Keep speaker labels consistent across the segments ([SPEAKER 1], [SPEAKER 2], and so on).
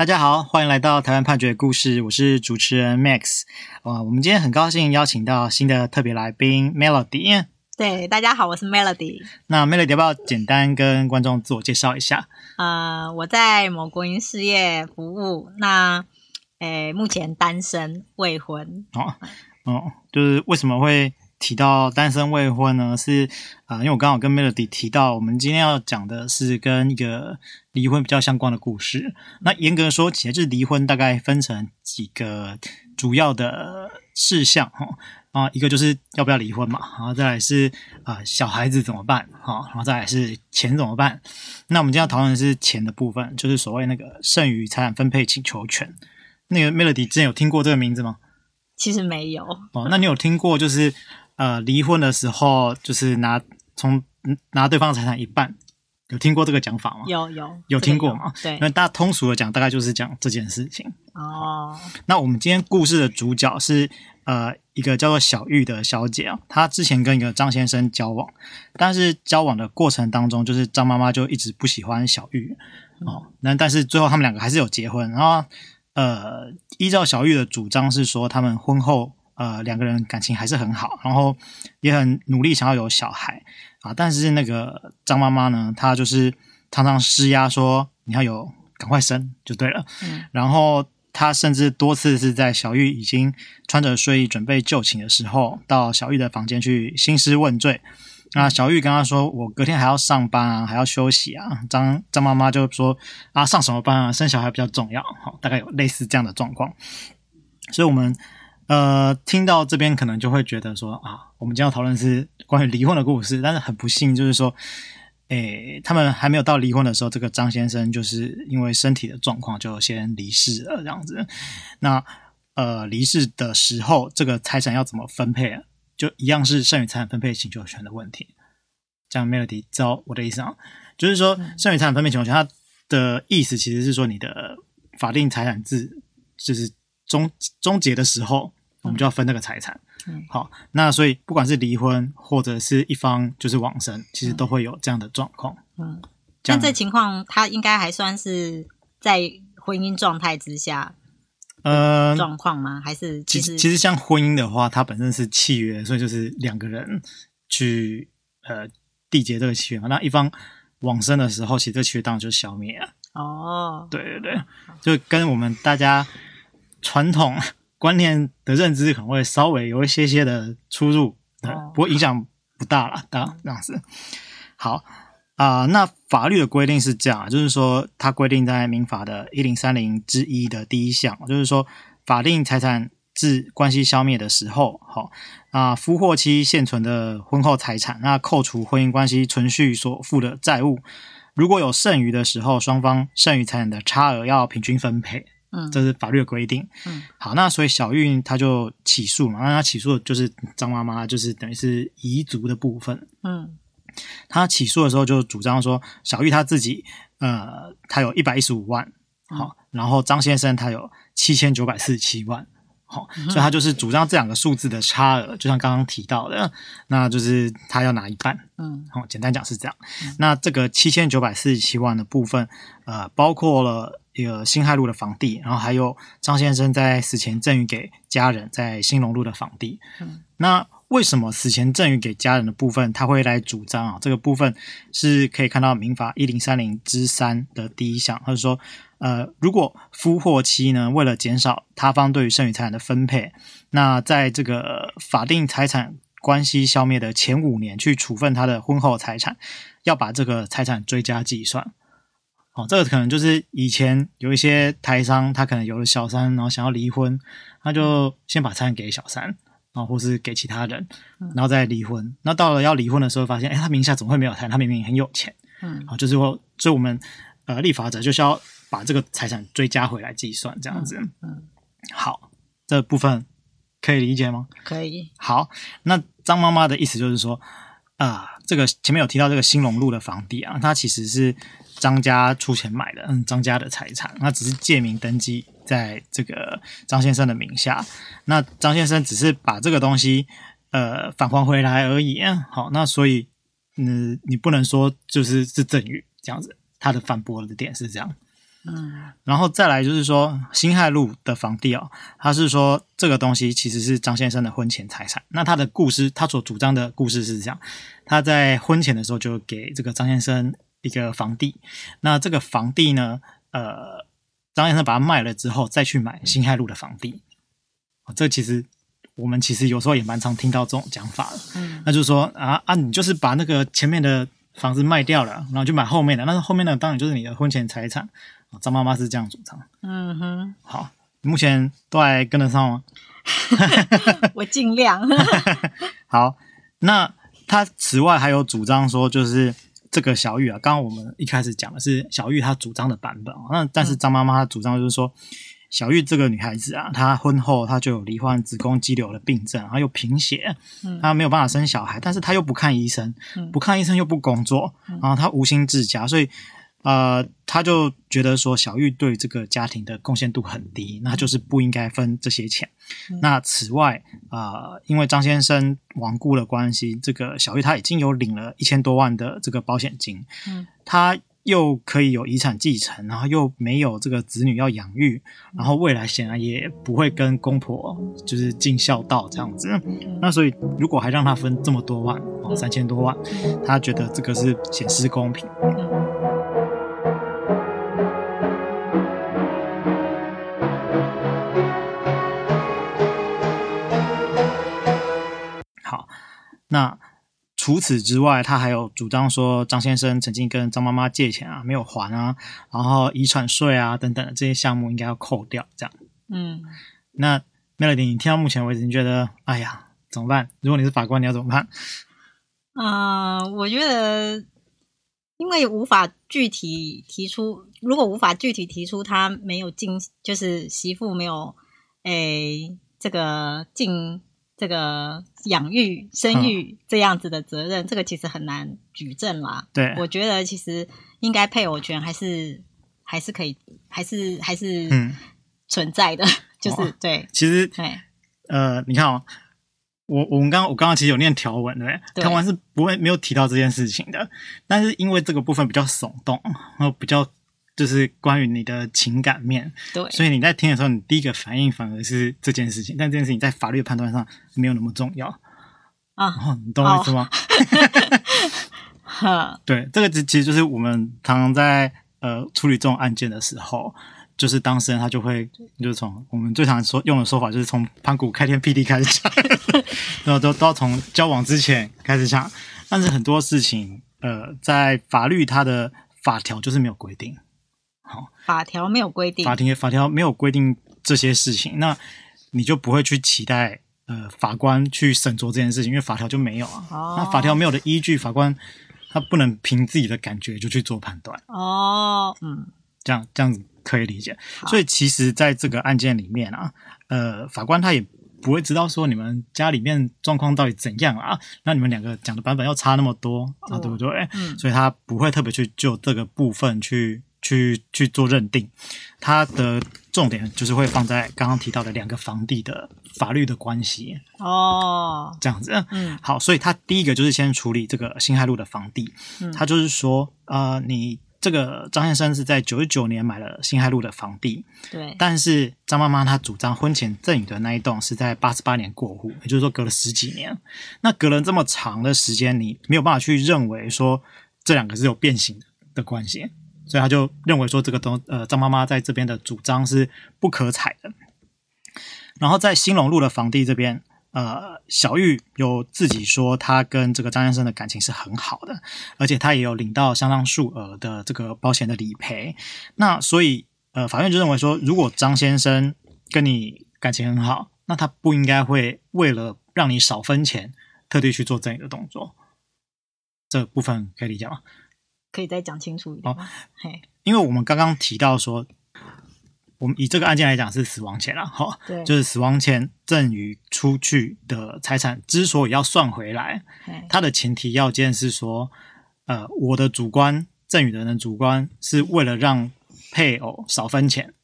[SPEAKER 1] 大家好，欢迎来到台湾判决故事，我是主持人 Max。哇，我们今天很高兴邀请到新的特别来宾 Melody。
[SPEAKER 2] 对，大家好，我是 Melody。
[SPEAKER 1] 那 Melody 要不要简单跟观众自我介绍一下？
[SPEAKER 2] 呃，我在某国营事业服务。那，诶，目前单身未婚。
[SPEAKER 1] 哦，哦，就是为什么会提到单身未婚呢？是啊、呃，因为我刚好跟 Melody 提到，我们今天要讲的是跟一个离婚比较相关的故事。那严格说起来，就是离婚大概分成几个主要的事项哈。啊，一个就是要不要离婚嘛，然后再来是啊、呃、小孩子怎么办，好，然后再来是钱怎么办。那我们今天要讨论的是钱的部分，就是所谓那个剩余财产分配请求权。那个 Melody 之前有听过这个名字吗？
[SPEAKER 2] 其实没有。
[SPEAKER 1] 哦，那你有听过就是呃离婚的时候，就是拿从拿对方的财产一半，有听过这个讲法吗？
[SPEAKER 2] 有有
[SPEAKER 1] 有听过吗？
[SPEAKER 2] 对，
[SPEAKER 1] 那大家通俗的讲，大概就是讲这件事情。
[SPEAKER 2] 哦，
[SPEAKER 1] 那我们今天故事的主角是。呃，一个叫做小玉的小姐啊，她之前跟一个张先生交往，但是交往的过程当中，就是张妈妈就一直不喜欢小玉哦。那但是最后他们两个还是有结婚，然后呃，依照小玉的主张是说，他们婚后呃两个人感情还是很好，然后也很努力想要有小孩啊。但是那个张妈妈呢，她就是常常施压说，你要有赶快生就对了，嗯，然后。她甚至多次是在小玉已经穿着睡衣准备就寝的时候，到小玉的房间去兴师问罪。那小玉跟他说：“我隔天还要上班啊，还要休息啊。”张张妈妈就说：“啊，上什么班啊？生小孩比较重要。”好，大概有类似这样的状况。所以，我们呃听到这边可能就会觉得说：“啊，我们今天要讨论是关于离婚的故事。”但是很不幸，就是说。诶，他们还没有到离婚的时候，这个张先生就是因为身体的状况就先离世了，这样子。那呃，离世的时候，这个财产要怎么分配啊？就一样是剩余财产分配请求权的问题。这样，Melody 知道我的意思啊？就是说，剩余财产分配请求权，它的意思其实是说，你的法定财产制就是终终结的时候，我们就要分那个财产。嗯，好，那所以不管是离婚或者是一方就是往生，其实都会有这样的状况。嗯，
[SPEAKER 2] 那这情况他应该还算是在婚姻状态之下，呃，状况吗？还是其实
[SPEAKER 1] 其实像婚姻的话，它本身是契约，所以就是两个人去呃缔结这个契约嘛。那一方往生的时候，其实这个契约当然就是消灭了。哦，对对对，就跟我们大家传统。观念的认知可能会稍微有一些些的出入，不过影响不大了，这样这样子。好啊、呃，那法律的规定是这样，就是说它规定在民法的一零三零之一的第一项，就是说法定财产制关系消灭的时候，好啊，夫或妻现存的婚后财产，那扣除婚姻关系存续所负的债务，如果有剩余的时候，双方剩余财产的差额要平均分配。嗯，这是法律的规定。嗯，好，那所以小玉她就起诉嘛，那她起诉的就是张妈妈，就是等于是遗嘱的部分。嗯，她起诉的时候就主张说，小玉她自己，呃，她有一百一十五万，好，然后张先生他有七千九百四十七万，好，所以他就是主张这两个数字的差额，就像刚刚提到的，那就是他要拿一半。嗯，好，简单讲是这样。那这个七千九百四十七万的部分，呃，包括了。一个辛亥路的房地，然后还有张先生在死前赠予给家人在兴隆路的房地。嗯，那为什么死前赠与给家人的部分他会来主张啊？这个部分是可以看到民法一零三零之三的第一项，他说，呃，如果夫或妻呢，为了减少他方对于剩余财产的分配，那在这个法定财产关系消灭的前五年去处分他的婚后财产，要把这个财产追加计算。哦，这个可能就是以前有一些台商，他可能有了小三，然后想要离婚，他就先把财产给小三，然后或是给其他人，然后再离婚。那到了要离婚的时候，发现，哎，他名下怎么会没有财产？他明明很有钱。嗯，好，就是说，所以我们呃，立法者就是要把这个财产追加回来计算，这样子。嗯，好，这部分可以理解吗？
[SPEAKER 2] 可以。
[SPEAKER 1] 好，那张妈妈的意思就是说，啊、呃，这个前面有提到这个兴隆路的房地啊，它其实是。张家出钱买的，嗯，张家的财产，那只是借名登记在这个张先生的名下，那张先生只是把这个东西呃返还回来而已，好，那所以嗯，你不能说就是是赠与这样子，他的反驳的点是这样，嗯，然后再来就是说辛亥路的房地哦，他是说这个东西其实是张先生的婚前财产。那他的故事，他所主张的故事是这样：他在婚前的时候就给这个张先生一个房地，那这个房地呢，呃，张先生把它卖了之后，再去买辛亥路的房地。哦，这其实我们其实有时候也蛮常听到这种讲法的。嗯，那就是说啊啊，你就是把那个前面的房子卖掉了，然后就买后面的，那后面的当然就是你的婚前财产。张妈妈是这样主张。嗯哼，好，目前都还跟得上吗？
[SPEAKER 2] 我尽量。
[SPEAKER 1] 好，那他此外还有主张说，就是这个小玉啊，刚刚我们一开始讲的是小玉她主张的版本啊。那但是张妈妈她主张就是说，小玉这个女孩子啊，她婚后她就有罹患子宫肌瘤的病症，然后又贫血，她没有办法生小孩，但是她又不看医生，不看医生又不工作，然后她无心治家，所以。呃，他就觉得说小玉对这个家庭的贡献度很低，那就是不应该分这些钱。嗯、那此外，呃，因为张先生亡故的关系，这个小玉她已经有领了一千多万的这个保险金，嗯，他又可以有遗产继承，然后又没有这个子女要养育，然后未来显然也不会跟公婆就是尽孝道这样子。嗯、那所以如果还让他分这么多万，哦，三千多万，他觉得这个是显失公平。除此之外，他还有主张说张先生曾经跟张妈妈借钱啊，没有还啊，然后遗产税啊等等的这些项目应该要扣掉，这样。嗯，那 Melody，你听到目前为止，你觉得，哎呀，怎么办？如果你是法官，你要怎么办？
[SPEAKER 2] 啊、呃，我觉得，因为无法具体提出，如果无法具体提出他没有尽，就是媳妇没有，诶，这个尽。这个养育、生育这样子的责任，嗯、这个其实很难举证啦。
[SPEAKER 1] 对，
[SPEAKER 2] 我觉得其实应该配偶权还是还是可以，还是还是存在的。嗯、就是、哦、对，
[SPEAKER 1] 其实对，呃，你看哦，我我们刚刚我刚刚其实有念条文，对，条文是不会没有提到这件事情的，但是因为这个部分比较耸动，然后比较。就是关于你的情感面，对，所以你在听的时候，你第一个反应反而是这件事情，但这件事情在法律的判断上没有那么重要。啊、哦，你懂我意思吗？哦、对，这个其其实就是我们常常在呃处理这种案件的时候，就是当事人他就会就是从我们最常说用的说法，就是从盘古开天辟地开始讲，然后都都要从交往之前开始讲，但是很多事情呃，在法律它的法条就是没有规定。好，
[SPEAKER 2] 法条没有规定，
[SPEAKER 1] 法庭法条没有规定这些事情，那你就不会去期待呃法官去审酌这件事情，因为法条就没有啊。哦，那法条没有的依据，法官他不能凭自己的感觉就去做判断。哦，嗯，这样这样子可以理解。所以其实在这个案件里面啊，呃，法官他也不会知道说你们家里面状况到底怎样啊，那你们两个讲的版本要差那么多啊，对不对？嗯，所以他不会特别去就这个部分去。去去做认定，它的重点就是会放在刚刚提到的两个房地的法律的关系哦，这样子，嗯，好，所以他第一个就是先处理这个辛亥路的房地，嗯，他就是说，呃，你这个张先生是在九十九年买了辛亥路的房地，对，但是张妈妈她主张婚前赠与的那一栋是在八十八年过户，也就是说隔了十几年，那隔了这么长的时间，你没有办法去认为说这两个是有变形的的关系。所以他就认为说这个东呃张妈妈在这边的主张是不可采的。然后在兴隆路的房地这边，呃小玉有自己说他跟这个张先生的感情是很好的，而且他也有领到相当数额的这个保险的理赔。那所以呃法院就认为说，如果张先生跟你感情很好，那他不应该会为了让你少分钱，特地去做这样的动作。这部分可以理解吗？
[SPEAKER 2] 可以再讲清楚一点。哦，
[SPEAKER 1] 嘿，因为我们刚刚提到说，我们以这个案件来讲是死亡前了，哈，对，就是死亡前赠与出去的财产之所以要算回来，它的前提要件是说，呃，我的主观赠与的人的主观是为了让配偶少分钱。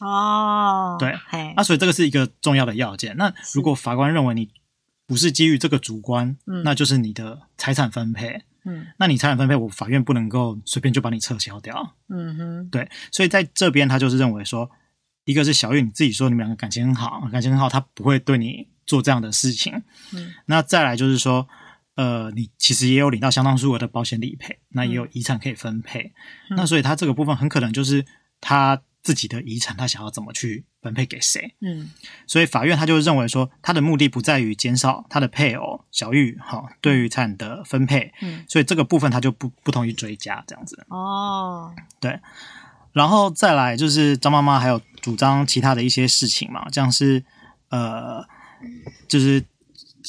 [SPEAKER 1] 哦，对，嘿，那所以这个是一个重要的要件。那如果法官认为你不是基于这个主观，嗯，那就是你的财产分配。嗯，那你财产分配，我法院不能够随便就把你撤销掉。嗯哼，对，所以在这边他就是认为说，一个是小玉你自己说你们两个感情很好，感情很好，他不会对你做这样的事情。嗯，那再来就是说，呃，你其实也有领到相当数额的保险理赔，那也有遗产可以分配，嗯，那所以他这个部分很可能就是他。自己的遗产，他想要怎么去分配给谁？嗯，所以法院他就认为说，他的目的不在于减少他的配偶小玉哈对于财产的分配，嗯，所以这个部分他就不不同意追加这样子。哦，对，然后再来就是张妈妈还有主张其他的一些事情嘛，像是呃，就是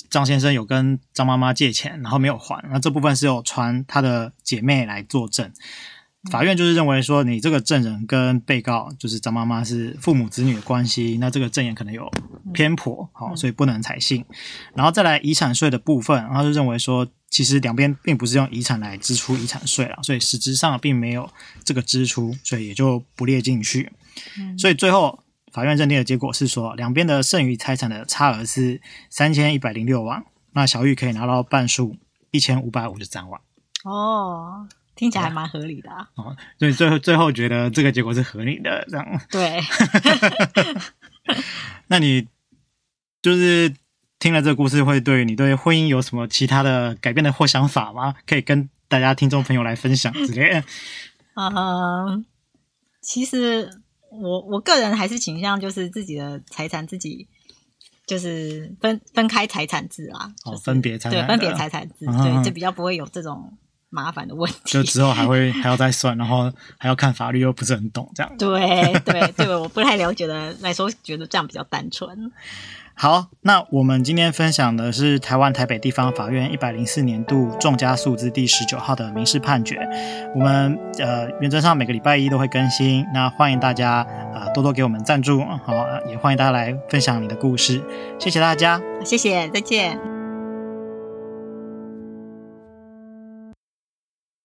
[SPEAKER 1] 张先生有跟张妈妈借钱，然后没有还，那这部分是有传他的姐妹来作证。法院就是认为说，你这个证人跟被告就是张妈妈是父母子女的关系，那这个证言可能有偏颇，好，所以不能采信。然后再来遗产税的部分，然后就认为说，其实两边并不是用遗产来支出遗产税了，所以实质上并没有这个支出，所以也就不列进去。所以最后法院认定的结果是说，两边的剩余财产的差额是三千一百零六万，那小玉可以拿到半数一千五百五十三万。哦。
[SPEAKER 2] 听起来还蛮合理的啊！
[SPEAKER 1] 哦，所以最后最后觉得这个结果是合理的，这样。
[SPEAKER 2] 对。
[SPEAKER 1] 那你就是听了这个故事，会对你对婚姻有什么其他的改变的或想法吗？可以跟大家听众朋友来分享之类的。
[SPEAKER 2] 嗯，其实我我个人还是倾向就是自己的财产自己就是分分开财产制啊，
[SPEAKER 1] 哦，就是、分别财产
[SPEAKER 2] 对分别财产制，嗯、对，就比较不会有这种。麻烦的问题，
[SPEAKER 1] 就之后还会 还要再算，然后还要看法律，又不是很懂这样。
[SPEAKER 2] 对对对，我不太了解的来说，觉得这样比较单纯。
[SPEAKER 1] 好，那我们今天分享的是台湾台北地方法院一百零四年度重加诉字第十九号的民事判决。我们呃原则上每个礼拜一都会更新，那欢迎大家呃多多给我们赞助，好，也欢迎大家来分享你的故事，谢谢大家，
[SPEAKER 2] 谢谢，再见。